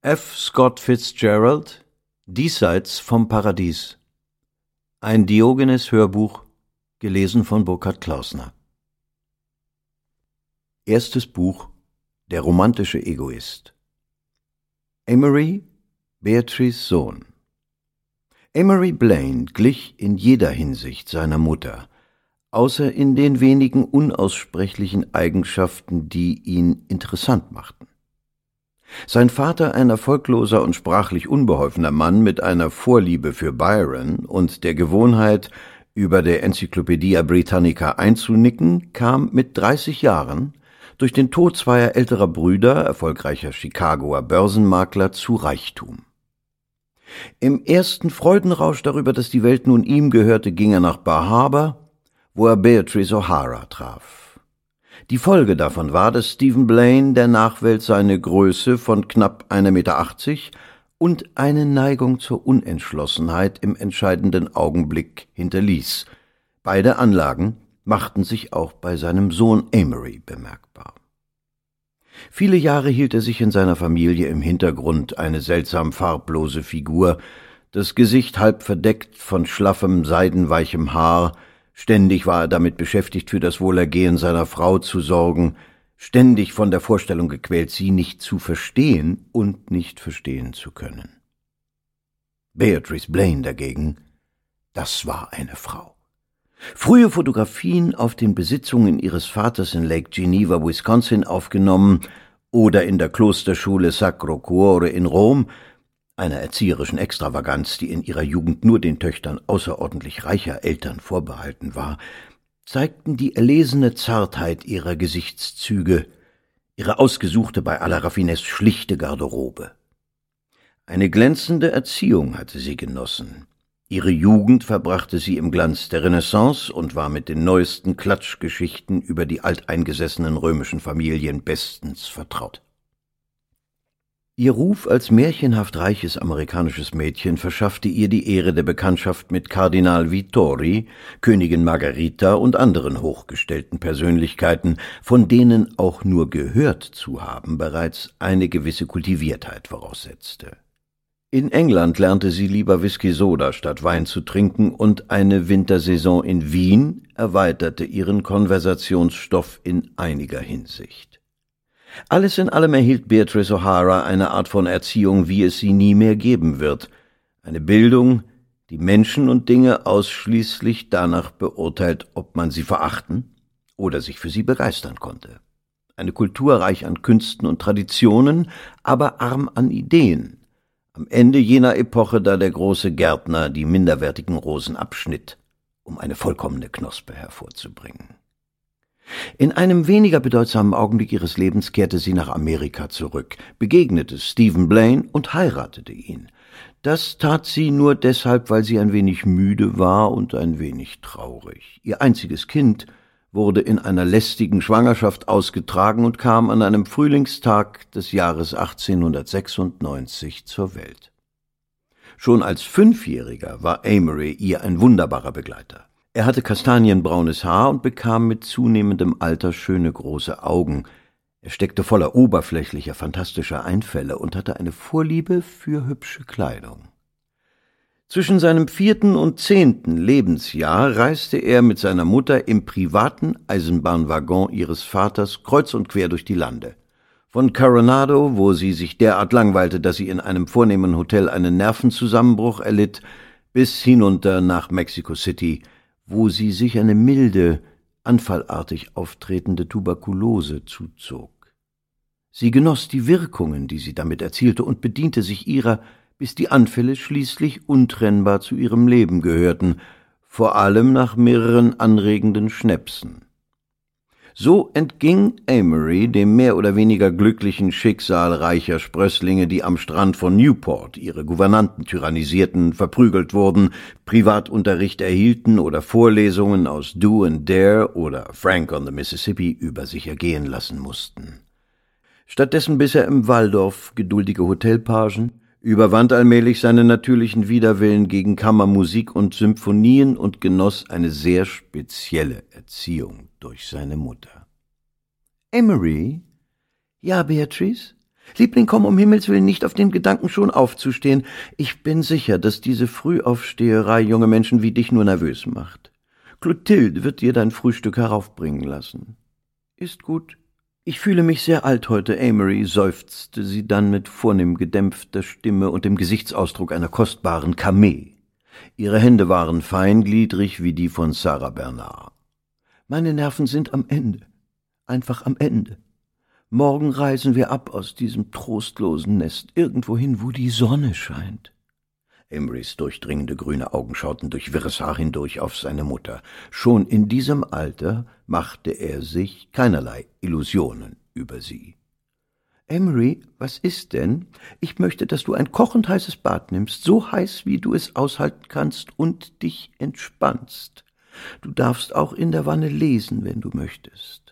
F. Scott Fitzgerald Diesseits vom Paradies Ein Diogenes-Hörbuch, gelesen von Burkhard Klausner Erstes Buch Der romantische Egoist Emery, Beatrice Sohn Emery Blaine glich in jeder Hinsicht seiner Mutter, außer in den wenigen unaussprechlichen Eigenschaften, die ihn interessant machten. Sein Vater, ein erfolgloser und sprachlich unbeholfener Mann mit einer Vorliebe für Byron und der Gewohnheit, über der Enzyklopädie Britannica einzunicken, kam mit 30 Jahren durch den Tod zweier älterer Brüder, erfolgreicher Chicagoer Börsenmakler, zu Reichtum. Im ersten Freudenrausch darüber, dass die Welt nun ihm gehörte, ging er nach Bar Harbor, wo er Beatrice O'Hara traf. Die Folge davon war, dass Stephen Blaine der Nachwelt seine Größe von knapp 1,80 Meter und eine Neigung zur Unentschlossenheit im entscheidenden Augenblick hinterließ. Beide Anlagen machten sich auch bei seinem Sohn Amory bemerkbar. Viele Jahre hielt er sich in seiner Familie im Hintergrund eine seltsam farblose Figur, das Gesicht halb verdeckt von schlaffem, seidenweichem Haar, Ständig war er damit beschäftigt, für das Wohlergehen seiner Frau zu sorgen, ständig von der Vorstellung gequält, sie nicht zu verstehen und nicht verstehen zu können. Beatrice Blaine dagegen, das war eine Frau. Frühe Fotografien auf den Besitzungen ihres Vaters in Lake Geneva, Wisconsin aufgenommen oder in der Klosterschule Sacro Cuore in Rom einer erzieherischen Extravaganz, die in ihrer Jugend nur den Töchtern außerordentlich reicher Eltern vorbehalten war, zeigten die erlesene Zartheit ihrer Gesichtszüge, ihre ausgesuchte bei aller Raffinesse schlichte Garderobe. Eine glänzende Erziehung hatte sie genossen. Ihre Jugend verbrachte sie im Glanz der Renaissance und war mit den neuesten Klatschgeschichten über die alteingesessenen römischen Familien bestens vertraut. Ihr Ruf als märchenhaft reiches amerikanisches Mädchen verschaffte ihr die Ehre der Bekanntschaft mit Kardinal Vittori, Königin Margarita und anderen hochgestellten Persönlichkeiten, von denen auch nur gehört zu haben bereits eine gewisse Kultiviertheit voraussetzte. In England lernte sie lieber Whisky Soda statt Wein zu trinken und eine Wintersaison in Wien erweiterte ihren Konversationsstoff in einiger Hinsicht. Alles in allem erhielt Beatrice O'Hara eine Art von Erziehung, wie es sie nie mehr geben wird. Eine Bildung, die Menschen und Dinge ausschließlich danach beurteilt, ob man sie verachten oder sich für sie begeistern konnte. Eine Kultur reich an Künsten und Traditionen, aber arm an Ideen. Am Ende jener Epoche, da der große Gärtner die minderwertigen Rosen abschnitt, um eine vollkommene Knospe hervorzubringen. In einem weniger bedeutsamen Augenblick ihres Lebens kehrte sie nach Amerika zurück, begegnete Stephen Blaine und heiratete ihn. Das tat sie nur deshalb, weil sie ein wenig müde war und ein wenig traurig. Ihr einziges Kind wurde in einer lästigen Schwangerschaft ausgetragen und kam an einem Frühlingstag des Jahres 1896 zur Welt. Schon als Fünfjähriger war Amory ihr ein wunderbarer Begleiter. Er hatte kastanienbraunes Haar und bekam mit zunehmendem Alter schöne große Augen. Er steckte voller oberflächlicher, fantastischer Einfälle und hatte eine Vorliebe für hübsche Kleidung. Zwischen seinem vierten und zehnten Lebensjahr reiste er mit seiner Mutter im privaten Eisenbahnwaggon ihres Vaters kreuz und quer durch die Lande. Von Coronado, wo sie sich derart langweilte, dass sie in einem vornehmen Hotel einen Nervenzusammenbruch erlitt, bis hinunter nach Mexico City, wo sie sich eine milde, anfallartig auftretende Tuberkulose zuzog. Sie genoss die Wirkungen, die sie damit erzielte, und bediente sich ihrer, bis die Anfälle schließlich untrennbar zu ihrem Leben gehörten, vor allem nach mehreren anregenden Schnäpsen. So entging Amory dem mehr oder weniger glücklichen Schicksal reicher Sprösslinge, die am Strand von Newport ihre Gouvernanten tyrannisierten, verprügelt wurden, Privatunterricht erhielten oder Vorlesungen aus Do and Dare oder Frank on the Mississippi über sich ergehen lassen mussten. Stattdessen biss er im Waldorf geduldige Hotelpagen, überwand allmählich seinen natürlichen Widerwillen gegen Kammermusik und Symphonien und genoss eine sehr spezielle Erziehung durch seine Mutter. Emery? Ja, Beatrice? Liebling, komm um Himmels willen nicht auf den Gedanken, schon aufzustehen. Ich bin sicher, dass diese Frühaufsteherei junge Menschen wie dich nur nervös macht. Clotilde wird dir dein Frühstück heraufbringen lassen. Ist gut. Ich fühle mich sehr alt heute, Amory, seufzte sie dann mit vornehm gedämpfter Stimme und dem Gesichtsausdruck einer kostbaren Kamee. Ihre Hände waren feingliedrig wie die von Sarah Bernard. Meine Nerven sind am Ende, einfach am Ende. Morgen reisen wir ab aus diesem trostlosen Nest, irgendwohin, wo die Sonne scheint. Emrys durchdringende grüne Augen schauten durch wirres Haar hindurch auf seine Mutter. Schon in diesem Alter machte er sich keinerlei Illusionen über sie. Emery, was ist denn? Ich möchte, dass du ein kochend heißes Bad nimmst, so heiß, wie du es aushalten kannst, und dich entspannst. Du darfst auch in der Wanne lesen, wenn du möchtest.